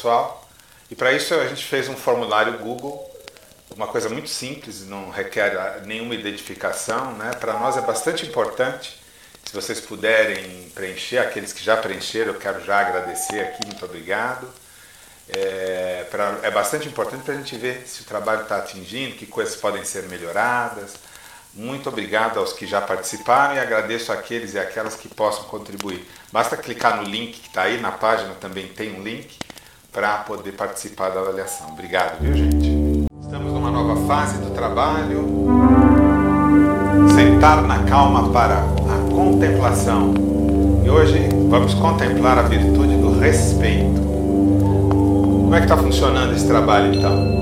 transpessoal e para isso a gente fez um formulário Google uma coisa muito simples, não requer nenhuma identificação. Né? Para nós é bastante importante, se vocês puderem preencher, aqueles que já preencheram, eu quero já agradecer aqui, muito obrigado. É, pra, é bastante importante para a gente ver se o trabalho está atingindo, que coisas podem ser melhoradas. Muito obrigado aos que já participaram e agradeço àqueles e aquelas que possam contribuir. Basta clicar no link que está aí na página, também tem um link para poder participar da avaliação. Obrigado, viu gente? Estamos numa nova fase do trabalho. Sentar na calma para a contemplação. E hoje vamos contemplar a virtude do respeito. Como é que está funcionando esse trabalho então?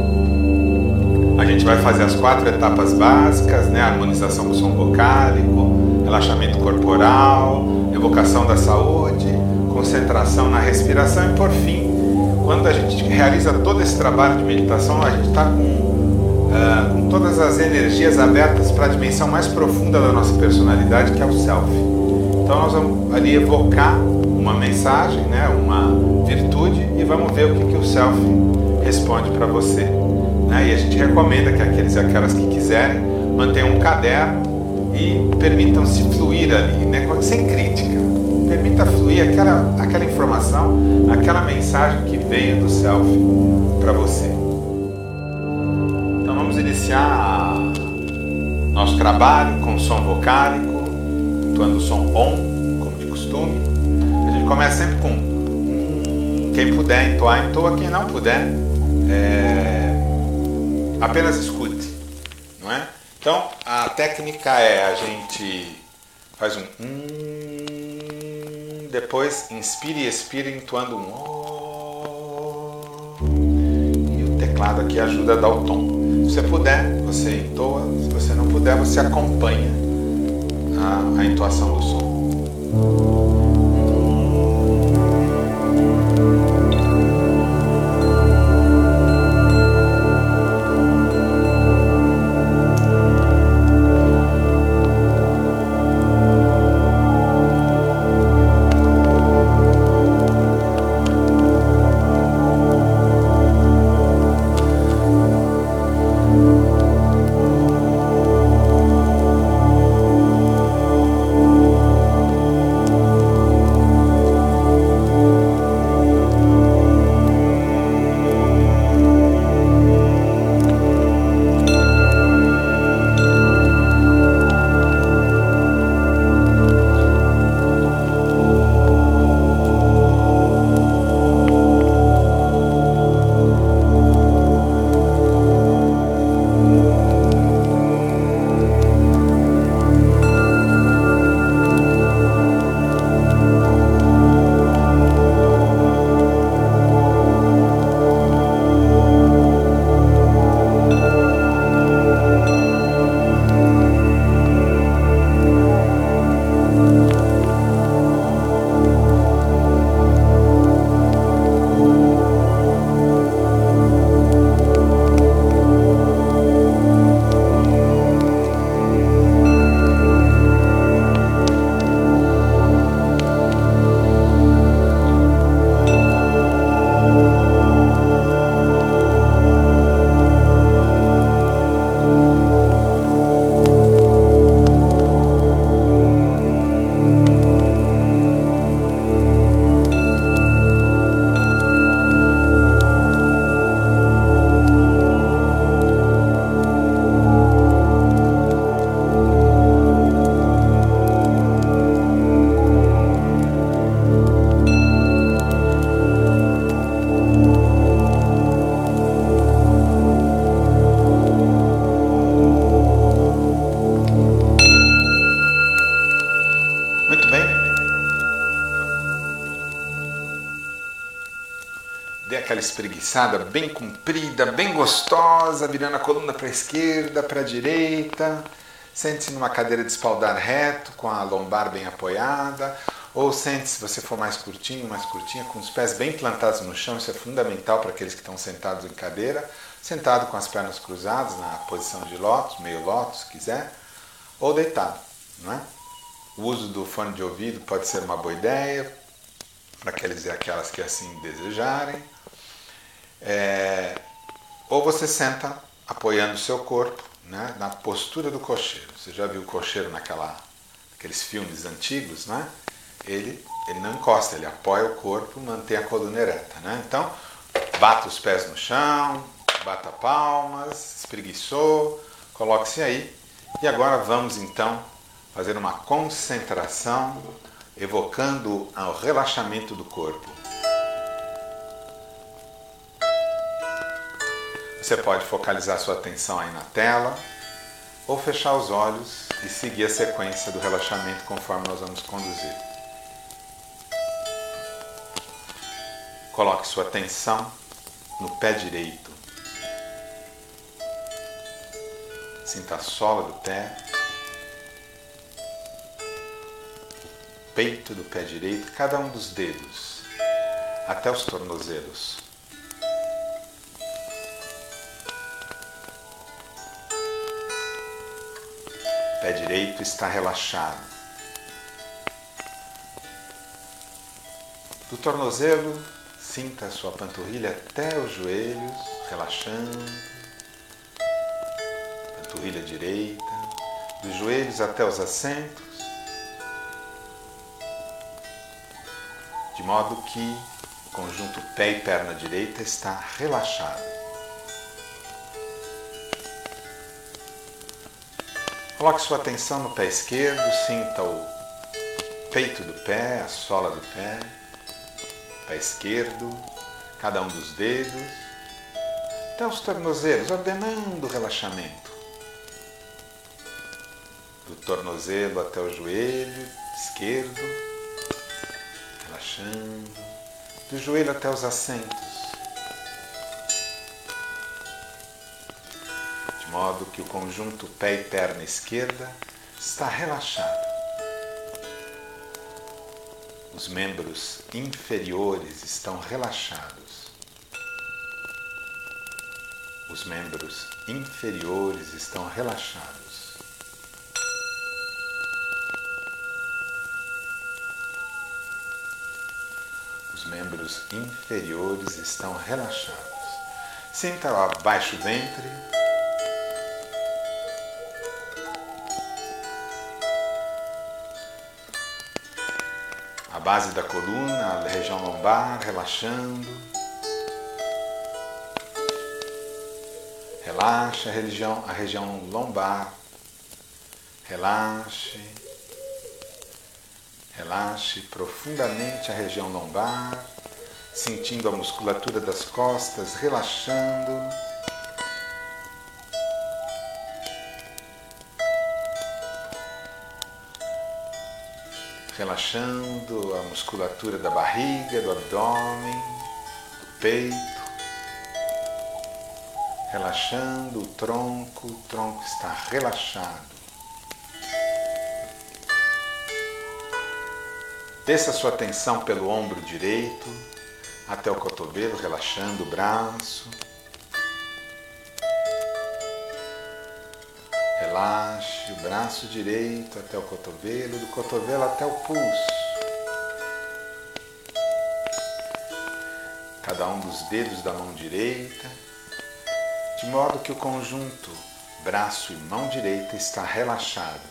A gente vai fazer as quatro etapas básicas, né? Harmonização com som vocálico, relaxamento corporal, evocação da saúde, concentração na respiração e por fim quando a gente realiza todo esse trabalho de meditação, a gente está com, uh, com todas as energias abertas para a dimensão mais profunda da nossa personalidade, que é o self. Então nós vamos ali evocar uma mensagem, né, uma virtude, e vamos ver o que, que o self responde para você. Né? E a gente recomenda que aqueles e aquelas que quiserem mantenham um caderno e permitam-se fluir ali, né, sem crítica permita fluir aquela, aquela informação, aquela mensagem que veio do self para você. Então vamos iniciar nosso trabalho com som vocálico, atuando o som on, como de costume. A gente começa sempre com quem puder entoar, entoa, quem não puder, é, apenas escute, não é? Então a técnica é a gente faz um depois inspire e expire entoando um E o teclado aqui ajuda a dar o tom. Se você puder, você entoa. Se você não puder, você acompanha a, a entoação do som. Espreguiçada bem comprida, bem gostosa, virando a coluna para a esquerda, para a direita. Sente-se numa cadeira de espaldar reto, com a lombar bem apoiada, ou sente, se você for mais curtinho, mais curtinha, com os pés bem plantados no chão, isso é fundamental para aqueles que estão sentados em cadeira, sentado com as pernas cruzadas na posição de lótus, meio lótus, se quiser, ou deitado, não é? O uso do fone de ouvido pode ser uma boa ideia para aqueles e aquelas que assim desejarem. É, ou você senta apoiando o seu corpo né, na postura do cocheiro. Você já viu o cocheiro naquela, naqueles filmes antigos, né? Ele, ele não encosta, ele apoia o corpo, mantém a coluna ereta. Né? Então, bata os pés no chão, bata palmas, espreguiçou, coloque-se aí. E agora vamos então fazer uma concentração, evocando o relaxamento do corpo. Você pode focalizar sua atenção aí na tela ou fechar os olhos e seguir a sequência do relaxamento conforme nós vamos conduzir. Coloque sua atenção no pé direito. Sinta a sola do pé, peito do pé direito, cada um dos dedos, até os tornozelos. Pé direito está relaxado. Do tornozelo, sinta a sua panturrilha até os joelhos, relaxando. Panturrilha direita, dos joelhos até os assentos, de modo que o conjunto pé e perna direita está relaxado. Coloque sua atenção no pé esquerdo, sinta o peito do pé, a sola do pé, pé esquerdo, cada um dos dedos, até os tornozelos, ordenando o relaxamento. Do tornozelo até o joelho esquerdo, relaxando, do joelho até os assentos modo que o conjunto pé e perna esquerda está relaxado. Os membros inferiores estão relaxados. Os membros inferiores estão relaxados. Os membros inferiores estão relaxados. Sinta abaixo o ventre base da coluna, a região lombar, relaxando. Relaxa a região, a região lombar. Relaxe. Relaxe profundamente a região lombar, sentindo a musculatura das costas relaxando. Relaxando a musculatura da barriga, do abdômen, do peito, relaxando o tronco, o tronco está relaxado. Desça sua atenção pelo ombro direito até o cotovelo, relaxando o braço. Relaxe o braço direito até o cotovelo, do cotovelo até o pulso. Cada um dos dedos da mão direita, de modo que o conjunto braço e mão direita está relaxado.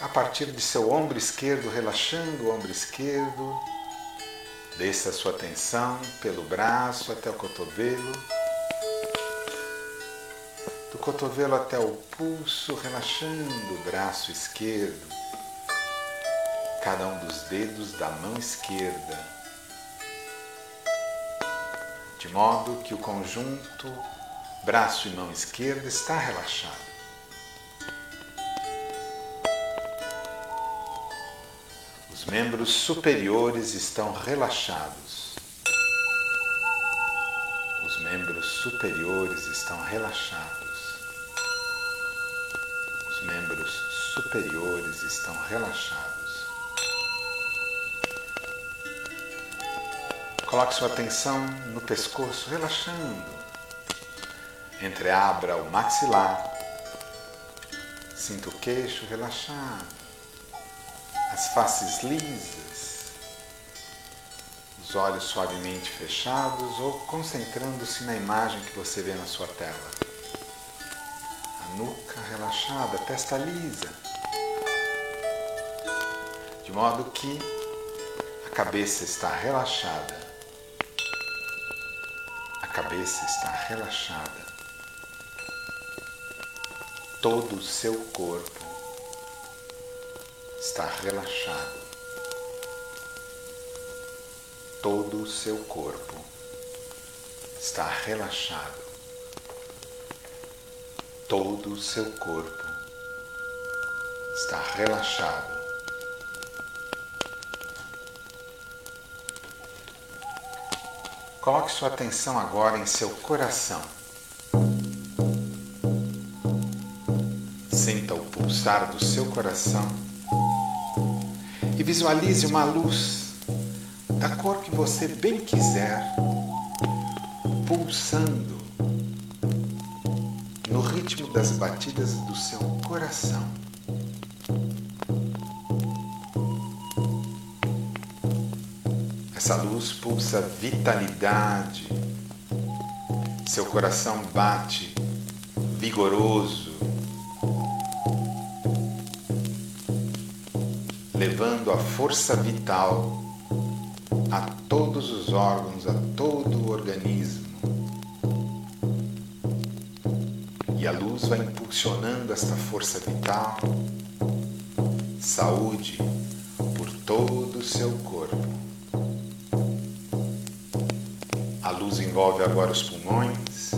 A partir de seu ombro esquerdo, relaxando o ombro esquerdo, desça a sua atenção pelo braço até o cotovelo cotovelo até o pulso, relaxando o braço esquerdo, cada um dos dedos da mão esquerda, de modo que o conjunto braço e mão esquerda está relaxado. Os membros superiores estão relaxados. Os membros superiores estão relaxados. Os membros superiores estão relaxados. Coloque sua atenção no pescoço, relaxando. Entreabra o maxilar. Sinta o queixo relaxado. As faces lisas. Os olhos suavemente fechados ou concentrando-se na imagem que você vê na sua tela. A relaxada, a testa lisa. De modo que a cabeça está relaxada cabeça está relaxada. Todo o seu corpo está relaxado. Todo o seu corpo está relaxado. Todo o seu corpo está relaxado. Coloque sua atenção agora em seu coração. Sinta o pulsar do seu coração e visualize uma luz da cor que você bem quiser, pulsando no ritmo das batidas do seu coração. Essa luz pulsa vitalidade, seu coração bate vigoroso, levando a força vital a todos os órgãos, a todo o organismo. E a luz vai impulsionando esta força vital, saúde por todo o seu corpo. envolve agora os pulmões,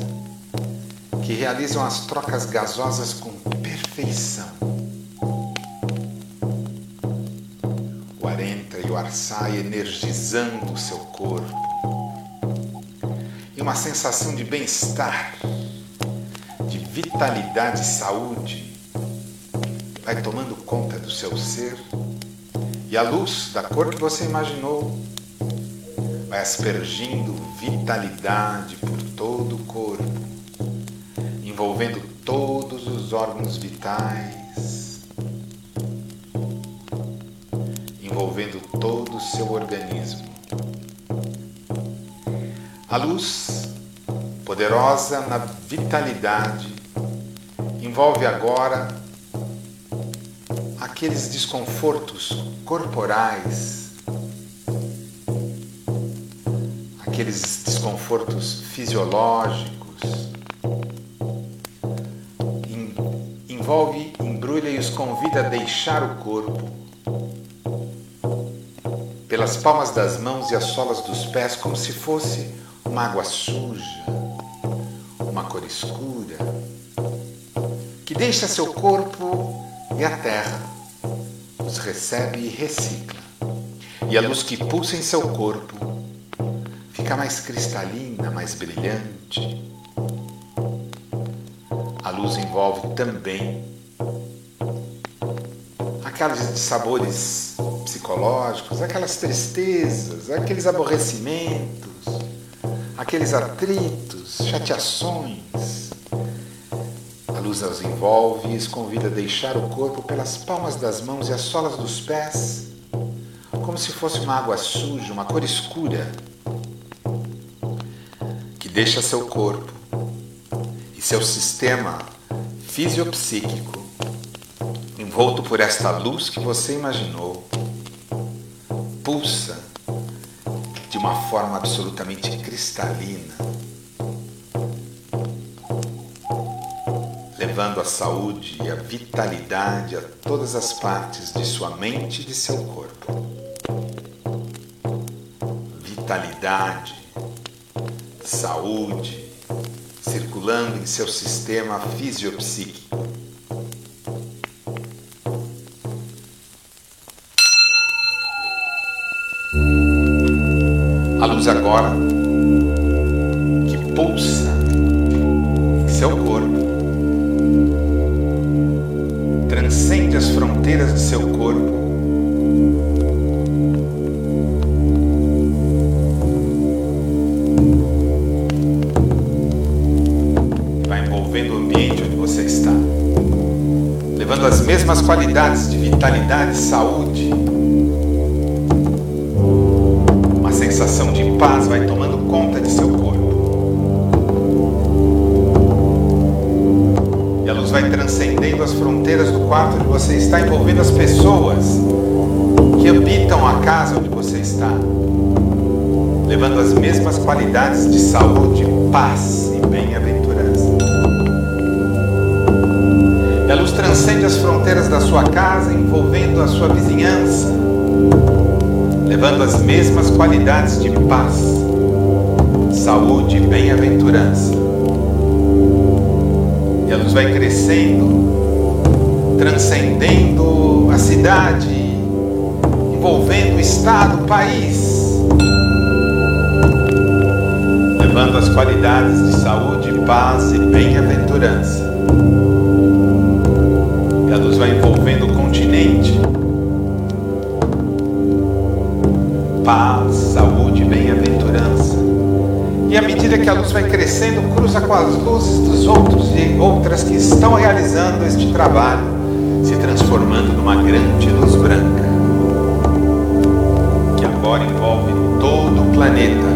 que realizam as trocas gasosas com perfeição. O ar entra e o ar sai energizando o seu corpo. E uma sensação de bem-estar, vitalidade e saúde vai tomando conta do seu ser e a luz da cor que você imaginou vai aspergindo vitalidade por todo o corpo, envolvendo todos os órgãos vitais, envolvendo todo o seu organismo. A luz, poderosa na vitalidade, envolve agora aqueles desconfortos corporais aqueles desconfortos fisiológicos, envolve, embrulha e os convida a deixar o corpo pelas palmas das mãos e as solas dos pés, como se fosse uma água suja, uma cor escura, deixa seu corpo e a terra os recebe e recicla. E a luz que pulsa em seu corpo fica mais cristalina, mais brilhante. A luz envolve também aqueles sabores psicológicos, aquelas tristezas, aqueles aborrecimentos, aqueles atritos, chateações. Luz os envolve e os convida a deixar o corpo pelas palmas das mãos e as solas dos pés, como se fosse uma água suja, uma cor escura deixa seu corpo e seu sistema fisiopsíquico envolto por esta luz que você imaginou, pulsa de uma forma absolutamente cristalina, levando a saúde e a vitalidade a todas as partes de sua mente e de seu corpo. Vitalidade, saúde circulando em seu sistema fisiopsíquico. A luz agora que pulsa em seu corpo, as fronteiras de seu corpo. Vai envolvendo o ambiente onde você está, levando as mesmas qualidades de vitalidade, saúde, uma sensação de paz vai tomando conta de seu corpo. Vai transcendendo as fronteiras do quarto onde você está, envolvendo as pessoas que habitam a casa onde você está, levando as mesmas qualidades de saúde, paz e bem-aventurança. E a luz transcende as fronteiras da sua casa, envolvendo a sua vizinhança, levando as mesmas qualidades de paz, saúde e bem-aventurança e a luz vai crescendo, transcendendo a cidade, envolvendo o estado, o país, levando as qualidades de saúde, paz e bem-aventurança. E a luz vai envolvendo o continente. Paz, saúde, bem-aventurança. E à medida que a luz vai crescendo, cruza com as luzes dos outros e outras que estão realizando este trabalho, se transformando numa grande luz branca, que agora envolve todo o planeta.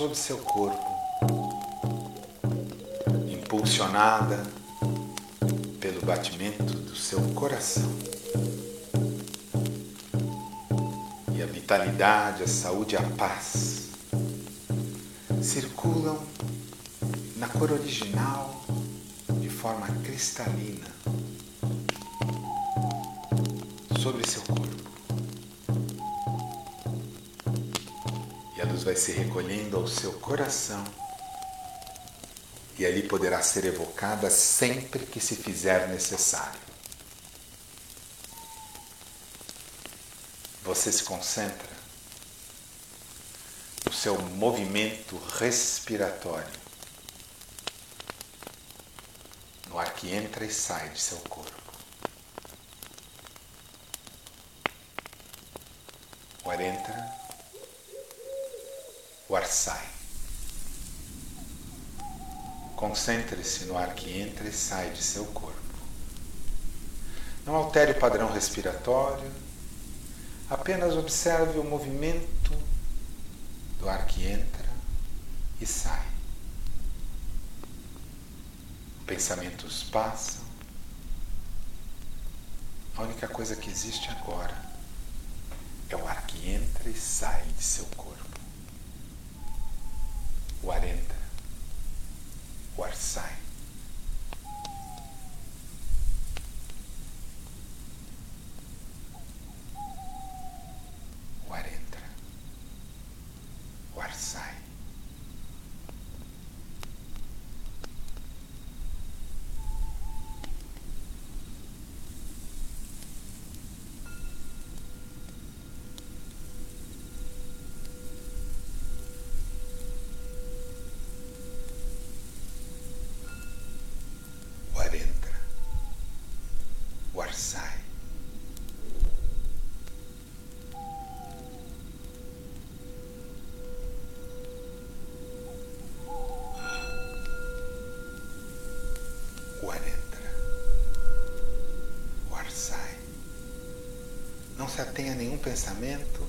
Sobre seu corpo, impulsionada pelo batimento do seu coração. E a vitalidade, a saúde a paz circulam na cor original de forma cristalina sobre seu corpo. Luz vai se recolhendo ao seu coração e ali poderá ser evocada sempre que se fizer necessário. Você se concentra no seu movimento respiratório, no ar que entra e sai de seu corpo. O ar entra o ar sai. Concentre-se no ar que entra e sai de seu corpo. Não altere o padrão respiratório, apenas observe o movimento do ar que entra e sai. Pensamentos passam. A única coisa que existe agora é o ar que entra e sai de seu corpo. O ar entra, o ar sai. se atenha a nenhum pensamento,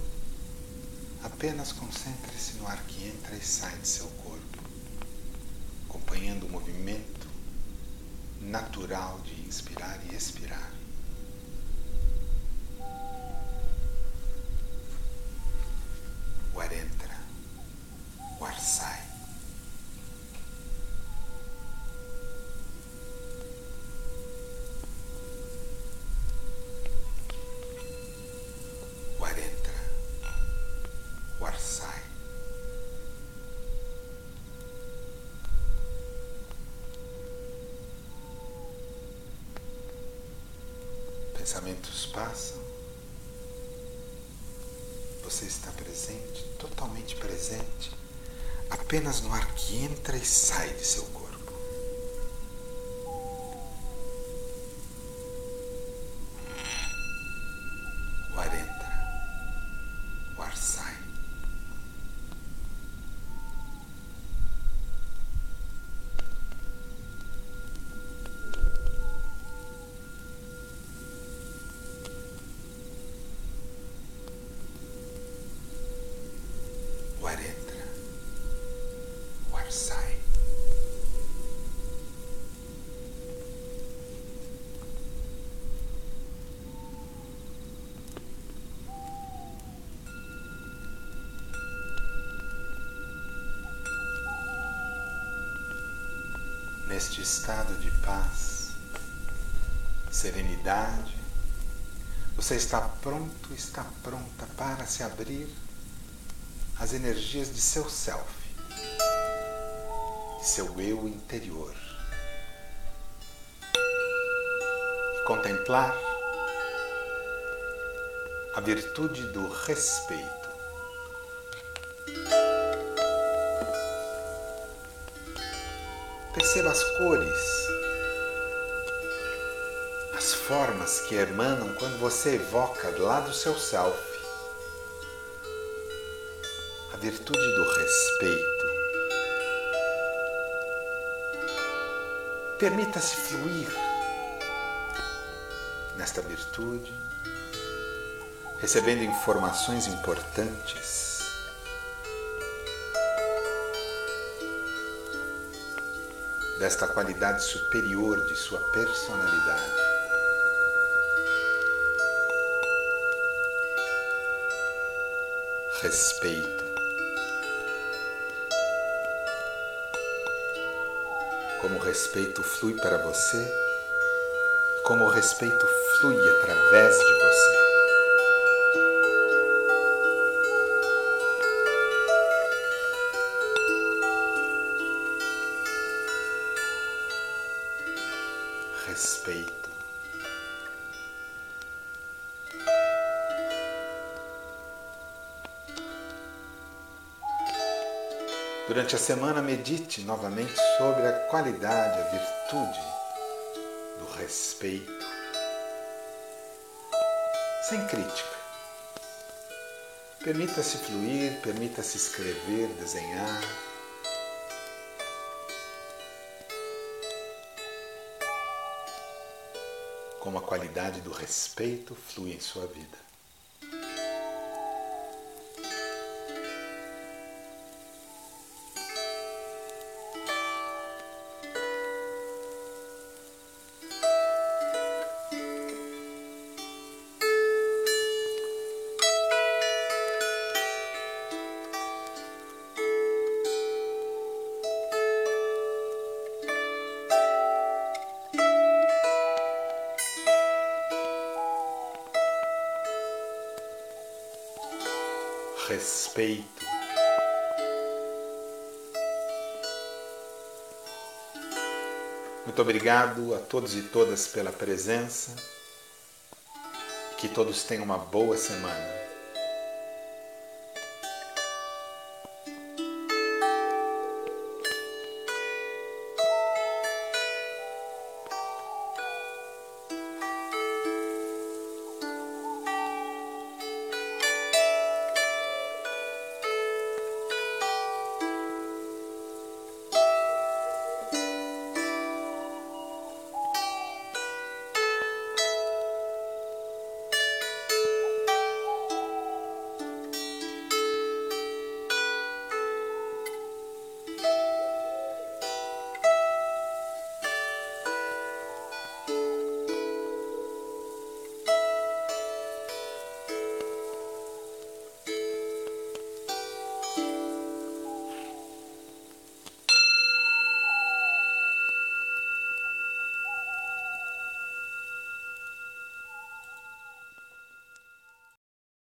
apenas concentre-se no ar que entra e sai de seu corpo, acompanhando o movimento natural de inspirar e expirar. Pensamentos passam, você está presente, totalmente presente, apenas no ar que entra e sai de seu corpo. Neste estado de paz, serenidade, você está pronto, está pronta para se abrir às energias de seu self, de seu eu interior. E contemplar a virtude do respeito. Perceba as cores, as formas que emanam quando você evoca lá do seu self a virtude do respeito. Permita-se fluir nesta virtude, recebendo informações importantes desta qualidade superior de sua personalidade. Respeito. Como o respeito flui para você, como o respeito flui através de você. Durante a semana, medite novamente sobre a qualidade, a virtude do respeito, sem crítica, Permita-se fluir, permita-se escrever, desenhar. Como a qualidade do respeito flui em sua vida. Respeito. Muito obrigado a todos e todas pela presença. Que todos tenham uma boa semana.